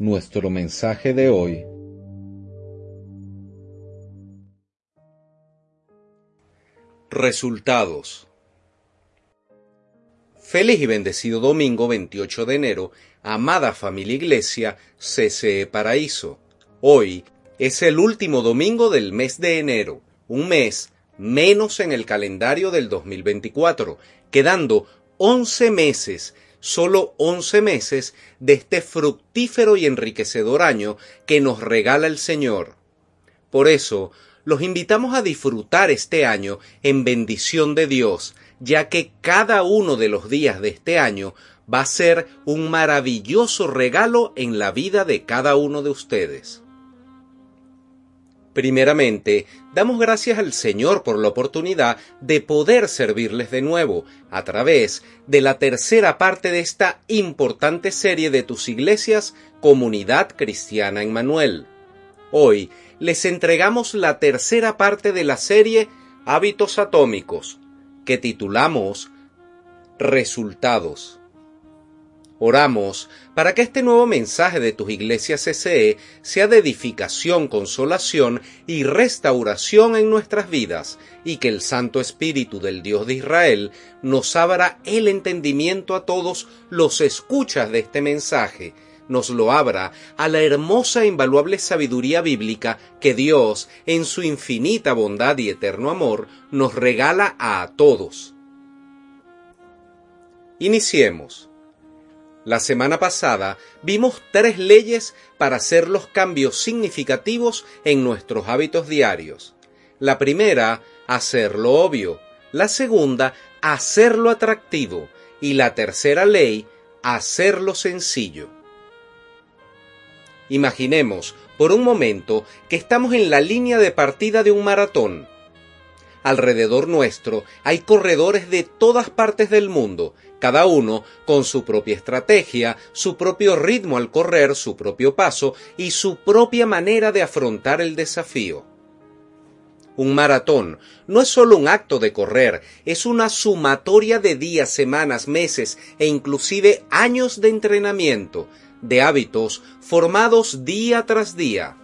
Nuestro mensaje de hoy Resultados. Feliz y bendecido domingo 28 de enero, amada familia Iglesia, CCE Paraíso. Hoy es el último domingo del mes de enero, un mes menos en el calendario del 2024, quedando 11 meses, solo 11 meses de este fructífero y enriquecedor año que nos regala el Señor. Por eso, los invitamos a disfrutar este año en bendición de Dios, ya que cada uno de los días de este año va a ser un maravilloso regalo en la vida de cada uno de ustedes. Primeramente, damos gracias al Señor por la oportunidad de poder servirles de nuevo a través de la tercera parte de esta importante serie de tus iglesias Comunidad Cristiana en Manuel. Hoy les entregamos la tercera parte de la serie Hábitos Atómicos, que titulamos Resultados. Oramos para que este nuevo mensaje de tus iglesias CCE sea de edificación, consolación y restauración en nuestras vidas, y que el Santo Espíritu del Dios de Israel nos abra el entendimiento a todos los escuchas de este mensaje, nos lo abra a la hermosa e invaluable sabiduría bíblica que Dios, en su infinita bondad y eterno amor, nos regala a todos. Iniciemos. La semana pasada vimos tres leyes para hacer los cambios significativos en nuestros hábitos diarios. La primera, hacerlo obvio. La segunda, hacerlo atractivo. Y la tercera ley, hacerlo sencillo. Imaginemos por un momento que estamos en la línea de partida de un maratón. Alrededor nuestro hay corredores de todas partes del mundo, cada uno con su propia estrategia, su propio ritmo al correr, su propio paso y su propia manera de afrontar el desafío. Un maratón no es solo un acto de correr, es una sumatoria de días, semanas, meses e inclusive años de entrenamiento, de hábitos formados día tras día.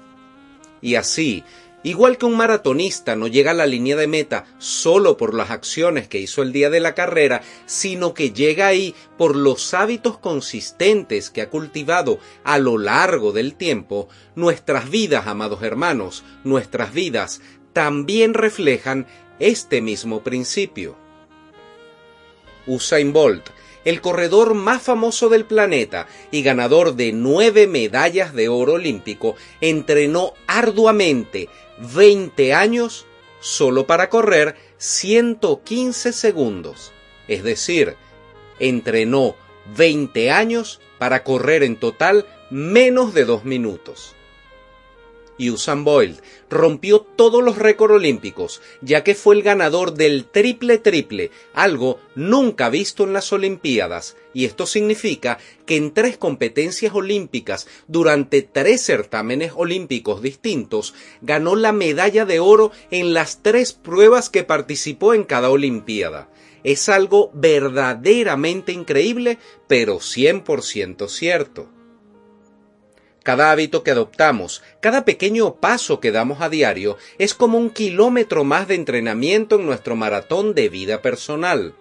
Y así, igual que un maratonista no llega a la línea de meta solo por las acciones que hizo el día de la carrera, sino que llega ahí por los hábitos consistentes que ha cultivado a lo largo del tiempo, nuestras vidas, amados hermanos, nuestras vidas también reflejan este mismo principio. Usain Bolt el corredor más famoso del planeta y ganador de nueve medallas de oro olímpico, entrenó arduamente 20 años solo para correr 115 segundos. Es decir, entrenó 20 años para correr en total menos de dos minutos y Usain Bolt rompió todos los récords olímpicos, ya que fue el ganador del triple triple, algo nunca visto en las Olimpiadas, y esto significa que en tres competencias olímpicas durante tres certámenes olímpicos distintos ganó la medalla de oro en las tres pruebas que participó en cada Olimpiada. Es algo verdaderamente increíble, pero 100% cierto. Cada hábito que adoptamos, cada pequeño paso que damos a diario es como un kilómetro más de entrenamiento en nuestro maratón de vida personal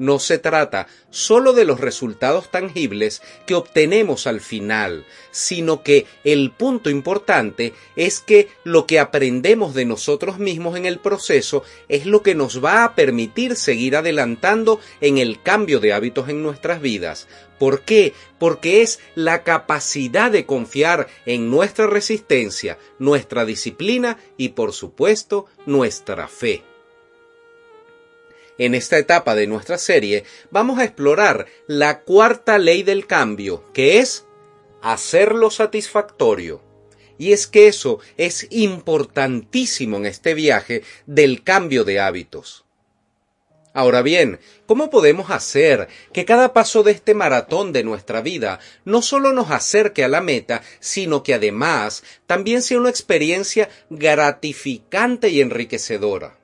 no se trata solo de los resultados tangibles que obtenemos al final, sino que el punto importante es que lo que aprendemos de nosotros mismos en el proceso es lo que nos va a permitir seguir adelantando en el cambio de hábitos en nuestras vidas. ¿Por qué? Porque es la capacidad de confiar en nuestra resistencia, nuestra disciplina y por supuesto nuestra fe. En esta etapa de nuestra serie vamos a explorar la cuarta ley del cambio, que es hacerlo satisfactorio. Y es que eso es importantísimo en este viaje del cambio de hábitos. Ahora bien, ¿cómo podemos hacer que cada paso de este maratón de nuestra vida no solo nos acerque a la meta, sino que además también sea una experiencia gratificante y enriquecedora?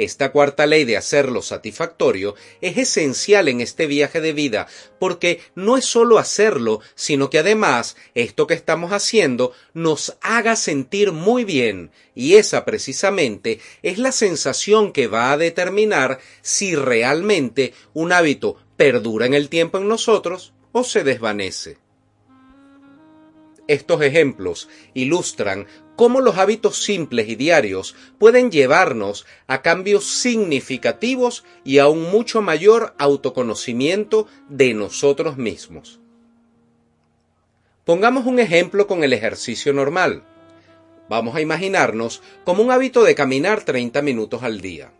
Esta cuarta ley de hacerlo satisfactorio es esencial en este viaje de vida porque no es solo hacerlo, sino que además esto que estamos haciendo nos haga sentir muy bien y esa precisamente es la sensación que va a determinar si realmente un hábito perdura en el tiempo en nosotros o se desvanece. Estos ejemplos ilustran cómo los hábitos simples y diarios pueden llevarnos a cambios significativos y a un mucho mayor autoconocimiento de nosotros mismos. Pongamos un ejemplo con el ejercicio normal. Vamos a imaginarnos como un hábito de caminar 30 minutos al día.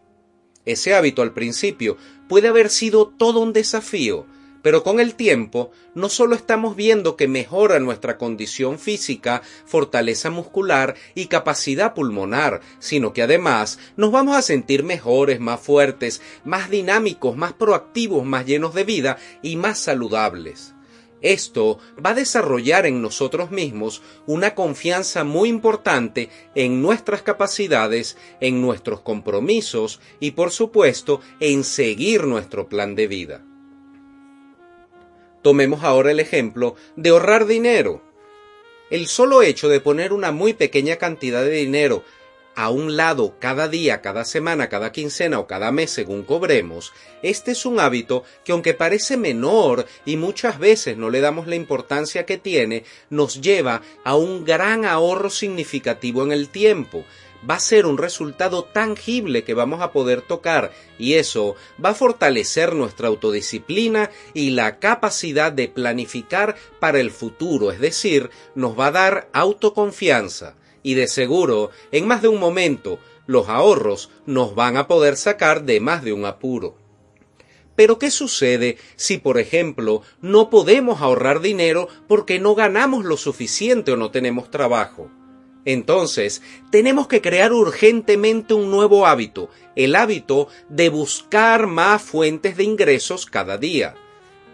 Ese hábito al principio puede haber sido todo un desafío, pero con el tiempo, no solo estamos viendo que mejora nuestra condición física, fortaleza muscular y capacidad pulmonar, sino que además nos vamos a sentir mejores, más fuertes, más dinámicos, más proactivos, más llenos de vida y más saludables. Esto va a desarrollar en nosotros mismos una confianza muy importante en nuestras capacidades, en nuestros compromisos y por supuesto en seguir nuestro plan de vida. Tomemos ahora el ejemplo de ahorrar dinero. El solo hecho de poner una muy pequeña cantidad de dinero a un lado cada día, cada semana, cada quincena o cada mes según cobremos, este es un hábito que aunque parece menor y muchas veces no le damos la importancia que tiene, nos lleva a un gran ahorro significativo en el tiempo va a ser un resultado tangible que vamos a poder tocar y eso va a fortalecer nuestra autodisciplina y la capacidad de planificar para el futuro, es decir, nos va a dar autoconfianza y de seguro, en más de un momento, los ahorros nos van a poder sacar de más de un apuro. Pero ¿qué sucede si, por ejemplo, no podemos ahorrar dinero porque no ganamos lo suficiente o no tenemos trabajo? Entonces, tenemos que crear urgentemente un nuevo hábito, el hábito de buscar más fuentes de ingresos cada día.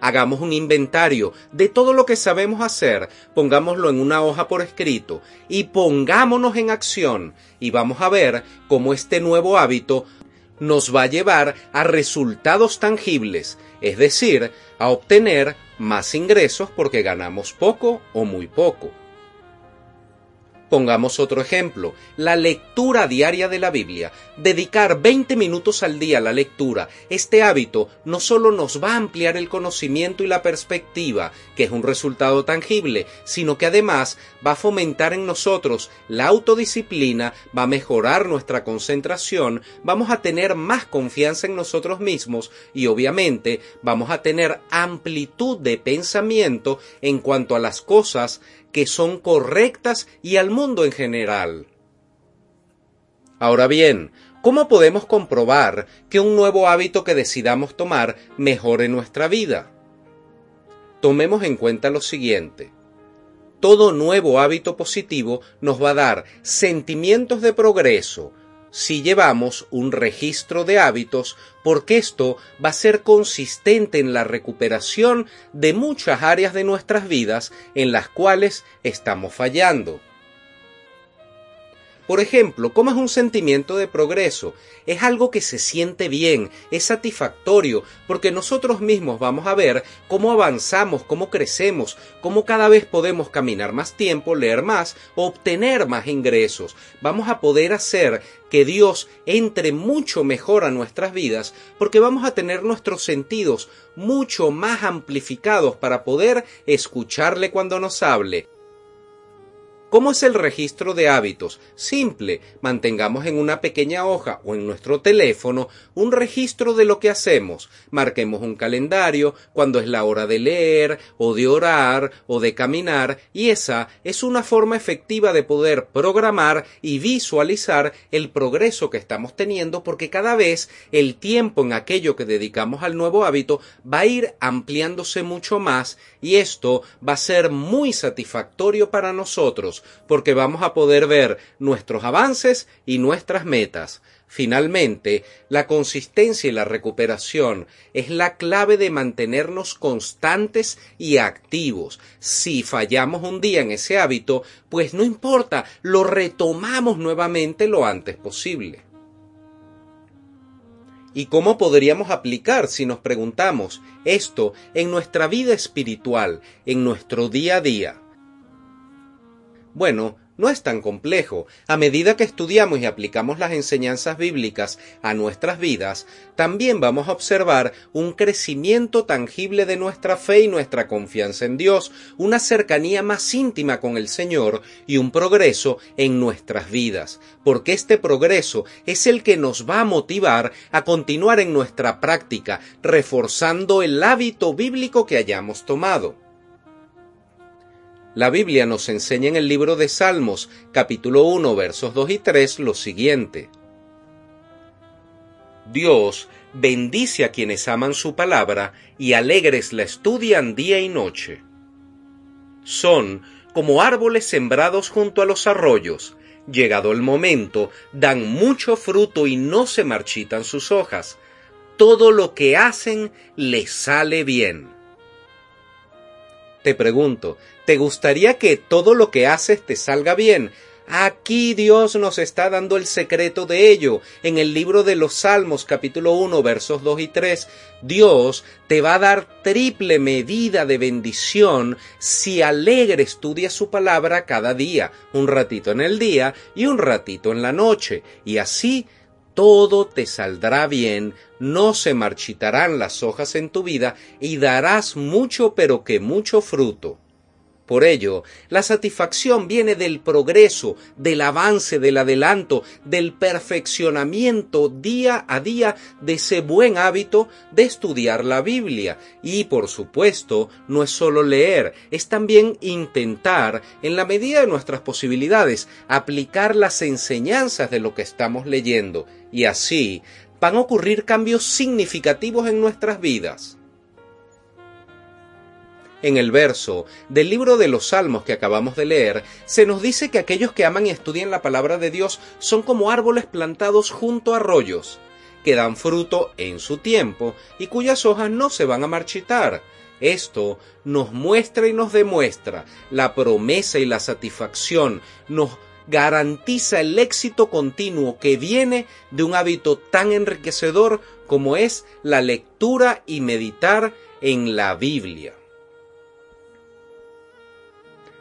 Hagamos un inventario de todo lo que sabemos hacer, pongámoslo en una hoja por escrito y pongámonos en acción y vamos a ver cómo este nuevo hábito nos va a llevar a resultados tangibles, es decir, a obtener más ingresos porque ganamos poco o muy poco. Pongamos otro ejemplo, la lectura diaria de la Biblia. Dedicar 20 minutos al día a la lectura. Este hábito no solo nos va a ampliar el conocimiento y la perspectiva, que es un resultado tangible, sino que además va a fomentar en nosotros la autodisciplina, va a mejorar nuestra concentración, vamos a tener más confianza en nosotros mismos y obviamente vamos a tener amplitud de pensamiento en cuanto a las cosas que son correctas y al mundo en general. Ahora bien, ¿cómo podemos comprobar que un nuevo hábito que decidamos tomar mejore nuestra vida? Tomemos en cuenta lo siguiente. Todo nuevo hábito positivo nos va a dar sentimientos de progreso, si llevamos un registro de hábitos, porque esto va a ser consistente en la recuperación de muchas áreas de nuestras vidas en las cuales estamos fallando. Por ejemplo, ¿cómo es un sentimiento de progreso? Es algo que se siente bien, es satisfactorio, porque nosotros mismos vamos a ver cómo avanzamos, cómo crecemos, cómo cada vez podemos caminar más tiempo, leer más, obtener más ingresos. Vamos a poder hacer que Dios entre mucho mejor a nuestras vidas, porque vamos a tener nuestros sentidos mucho más amplificados para poder escucharle cuando nos hable ¿Cómo es el registro de hábitos? Simple, mantengamos en una pequeña hoja o en nuestro teléfono un registro de lo que hacemos. Marquemos un calendario cuando es la hora de leer o de orar o de caminar y esa es una forma efectiva de poder programar y visualizar el progreso que estamos teniendo porque cada vez el tiempo en aquello que dedicamos al nuevo hábito va a ir ampliándose mucho más y esto va a ser muy satisfactorio para nosotros porque vamos a poder ver nuestros avances y nuestras metas. Finalmente, la consistencia y la recuperación es la clave de mantenernos constantes y activos. Si fallamos un día en ese hábito, pues no importa, lo retomamos nuevamente lo antes posible. ¿Y cómo podríamos aplicar, si nos preguntamos, esto en nuestra vida espiritual, en nuestro día a día? Bueno, no es tan complejo. A medida que estudiamos y aplicamos las enseñanzas bíblicas a nuestras vidas, también vamos a observar un crecimiento tangible de nuestra fe y nuestra confianza en Dios, una cercanía más íntima con el Señor y un progreso en nuestras vidas, porque este progreso es el que nos va a motivar a continuar en nuestra práctica, reforzando el hábito bíblico que hayamos tomado. La Biblia nos enseña en el libro de Salmos, capítulo 1, versos 2 y 3, lo siguiente. Dios bendice a quienes aman su palabra y alegres la estudian día y noche. Son como árboles sembrados junto a los arroyos. Llegado el momento, dan mucho fruto y no se marchitan sus hojas. Todo lo que hacen les sale bien. Te pregunto, ¿te gustaría que todo lo que haces te salga bien? Aquí Dios nos está dando el secreto de ello. En el libro de los Salmos capítulo 1 versos 2 y 3, Dios te va a dar triple medida de bendición si alegre estudias su palabra cada día, un ratito en el día y un ratito en la noche, y así todo te saldrá bien, no se marchitarán las hojas en tu vida y darás mucho pero que mucho fruto. Por ello, la satisfacción viene del progreso, del avance, del adelanto, del perfeccionamiento día a día de ese buen hábito de estudiar la Biblia. Y, por supuesto, no es solo leer, es también intentar, en la medida de nuestras posibilidades, aplicar las enseñanzas de lo que estamos leyendo. Y así van a ocurrir cambios significativos en nuestras vidas en el verso del libro de los Salmos que acabamos de leer, se nos dice que aquellos que aman y estudian la palabra de Dios son como árboles plantados junto a arroyos, que dan fruto en su tiempo y cuyas hojas no se van a marchitar. Esto nos muestra y nos demuestra la promesa y la satisfacción, nos garantiza el éxito continuo que viene de un hábito tan enriquecedor como es la lectura y meditar en la Biblia.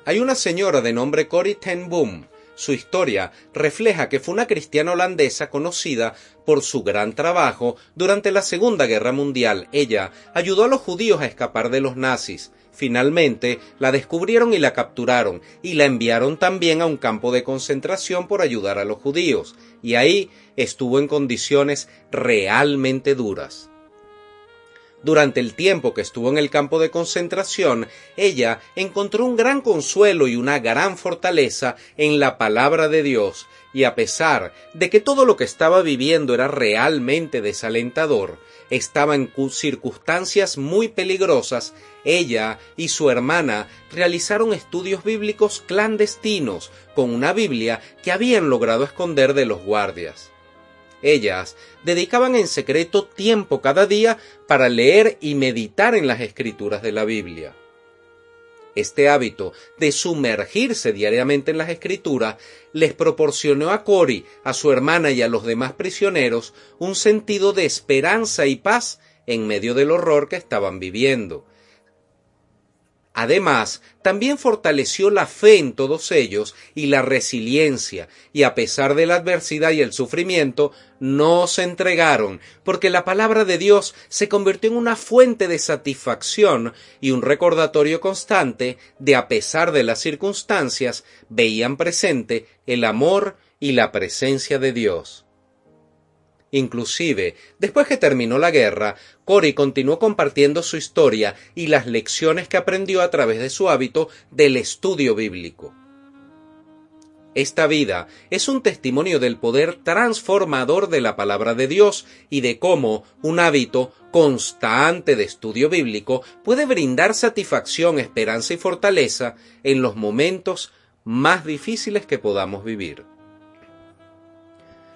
Hay una señora de nombre Corrie ten Boom. Su historia refleja que fue una cristiana holandesa conocida por su gran trabajo durante la Segunda Guerra Mundial. Ella ayudó a los judíos a escapar de los nazis. Finalmente la descubrieron y la capturaron y la enviaron también a un campo de concentración por ayudar a los judíos. Y ahí estuvo en condiciones realmente duras. Durante el tiempo que estuvo en el campo de concentración, ella encontró un gran consuelo y una gran fortaleza en la palabra de Dios, y a pesar de que todo lo que estaba viviendo era realmente desalentador, estaba en circunstancias muy peligrosas, ella y su hermana realizaron estudios bíblicos clandestinos con una Biblia que habían logrado esconder de los guardias. Ellas dedicaban en secreto tiempo cada día para leer y meditar en las escrituras de la Biblia. Este hábito de sumergirse diariamente en las escrituras les proporcionó a Cori, a su hermana y a los demás prisioneros un sentido de esperanza y paz en medio del horror que estaban viviendo. Además, también fortaleció la fe en todos ellos y la resiliencia, y a pesar de la adversidad y el sufrimiento, no se entregaron, porque la palabra de Dios se convirtió en una fuente de satisfacción y un recordatorio constante de a pesar de las circunstancias, veían presente el amor y la presencia de Dios. Inclusive, después que terminó la guerra, Cory continuó compartiendo su historia y las lecciones que aprendió a través de su hábito del estudio bíblico. Esta vida es un testimonio del poder transformador de la palabra de Dios y de cómo un hábito constante de estudio bíblico puede brindar satisfacción, esperanza y fortaleza en los momentos más difíciles que podamos vivir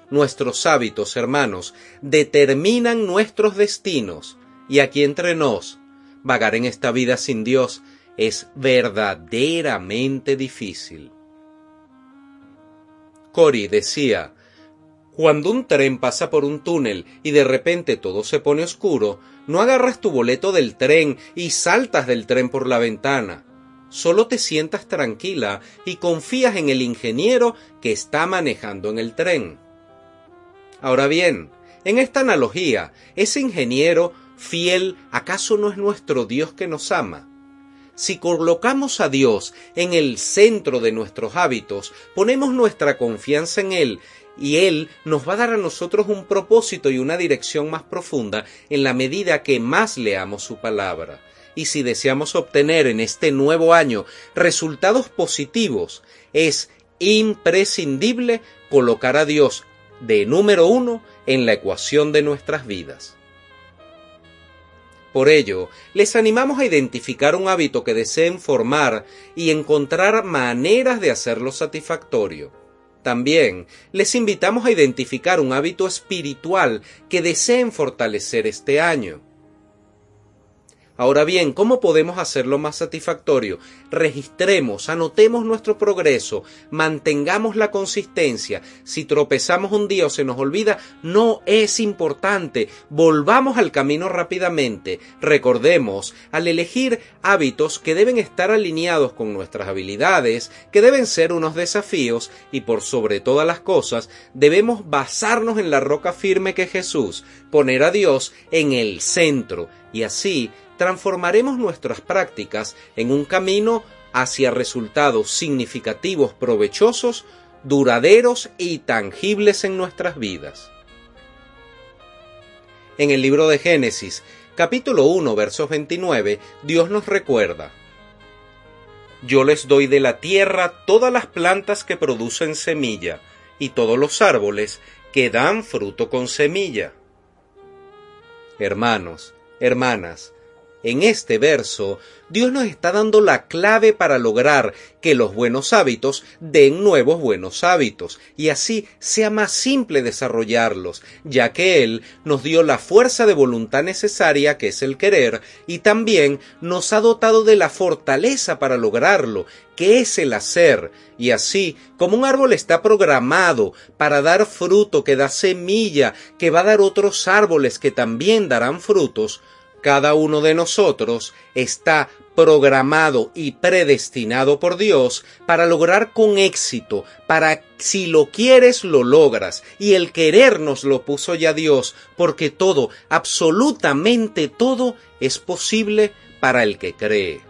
nuestros hábitos, hermanos, determinan nuestros destinos. Y aquí entre nos, vagar en esta vida sin Dios es verdaderamente difícil. Cory decía, cuando un tren pasa por un túnel y de repente todo se pone oscuro, no agarras tu boleto del tren y saltas del tren por la ventana. Solo te sientas tranquila y confías en el ingeniero que está manejando en el tren. Ahora bien, en esta analogía, ese ingeniero fiel, ¿acaso no es nuestro Dios que nos ama? Si colocamos a Dios en el centro de nuestros hábitos, ponemos nuestra confianza en Él y Él nos va a dar a nosotros un propósito y una dirección más profunda en la medida que más leamos su palabra. Y si deseamos obtener en este nuevo año resultados positivos, es imprescindible colocar a Dios de número uno en la ecuación de nuestras vidas. Por ello, les animamos a identificar un hábito que deseen formar y encontrar maneras de hacerlo satisfactorio. También les invitamos a identificar un hábito espiritual que deseen fortalecer este año. Ahora bien, ¿cómo podemos hacerlo más satisfactorio? Registremos, anotemos nuestro progreso, mantengamos la consistencia. Si tropezamos un día o se nos olvida, no es importante. Volvamos al camino rápidamente. Recordemos, al elegir hábitos que deben estar alineados con nuestras habilidades, que deben ser unos desafíos y por sobre todas las cosas, debemos basarnos en la roca firme que Jesús, poner a Dios en el centro y así transformaremos nuestras prácticas en un camino hacia resultados significativos, provechosos, duraderos y tangibles en nuestras vidas. En el libro de Génesis, capítulo 1, versos 29, Dios nos recuerda, Yo les doy de la tierra todas las plantas que producen semilla, y todos los árboles que dan fruto con semilla. Hermanos, hermanas, en este verso, Dios nos está dando la clave para lograr que los buenos hábitos den nuevos buenos hábitos y así sea más simple desarrollarlos, ya que Él nos dio la fuerza de voluntad necesaria que es el querer y también nos ha dotado de la fortaleza para lograrlo, que es el hacer, y así como un árbol está programado para dar fruto que da semilla, que va a dar otros árboles que también darán frutos, cada uno de nosotros está programado y predestinado por Dios para lograr con éxito, para si lo quieres lo logras, y el querer nos lo puso ya Dios, porque todo, absolutamente todo, es posible para el que cree.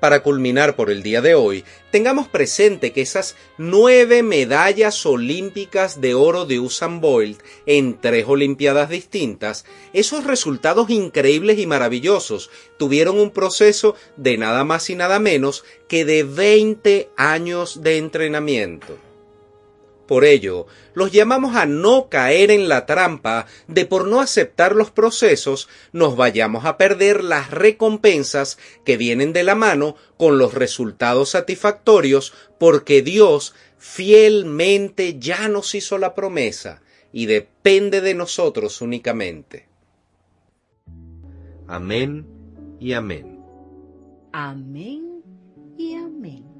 Para culminar por el día de hoy, tengamos presente que esas nueve medallas olímpicas de oro de Usain Bolt en tres Olimpiadas distintas, esos resultados increíbles y maravillosos tuvieron un proceso de nada más y nada menos que de 20 años de entrenamiento. Por ello, los llamamos a no caer en la trampa de por no aceptar los procesos nos vayamos a perder las recompensas que vienen de la mano con los resultados satisfactorios porque Dios fielmente ya nos hizo la promesa y depende de nosotros únicamente. Amén y amén. Amén y amén.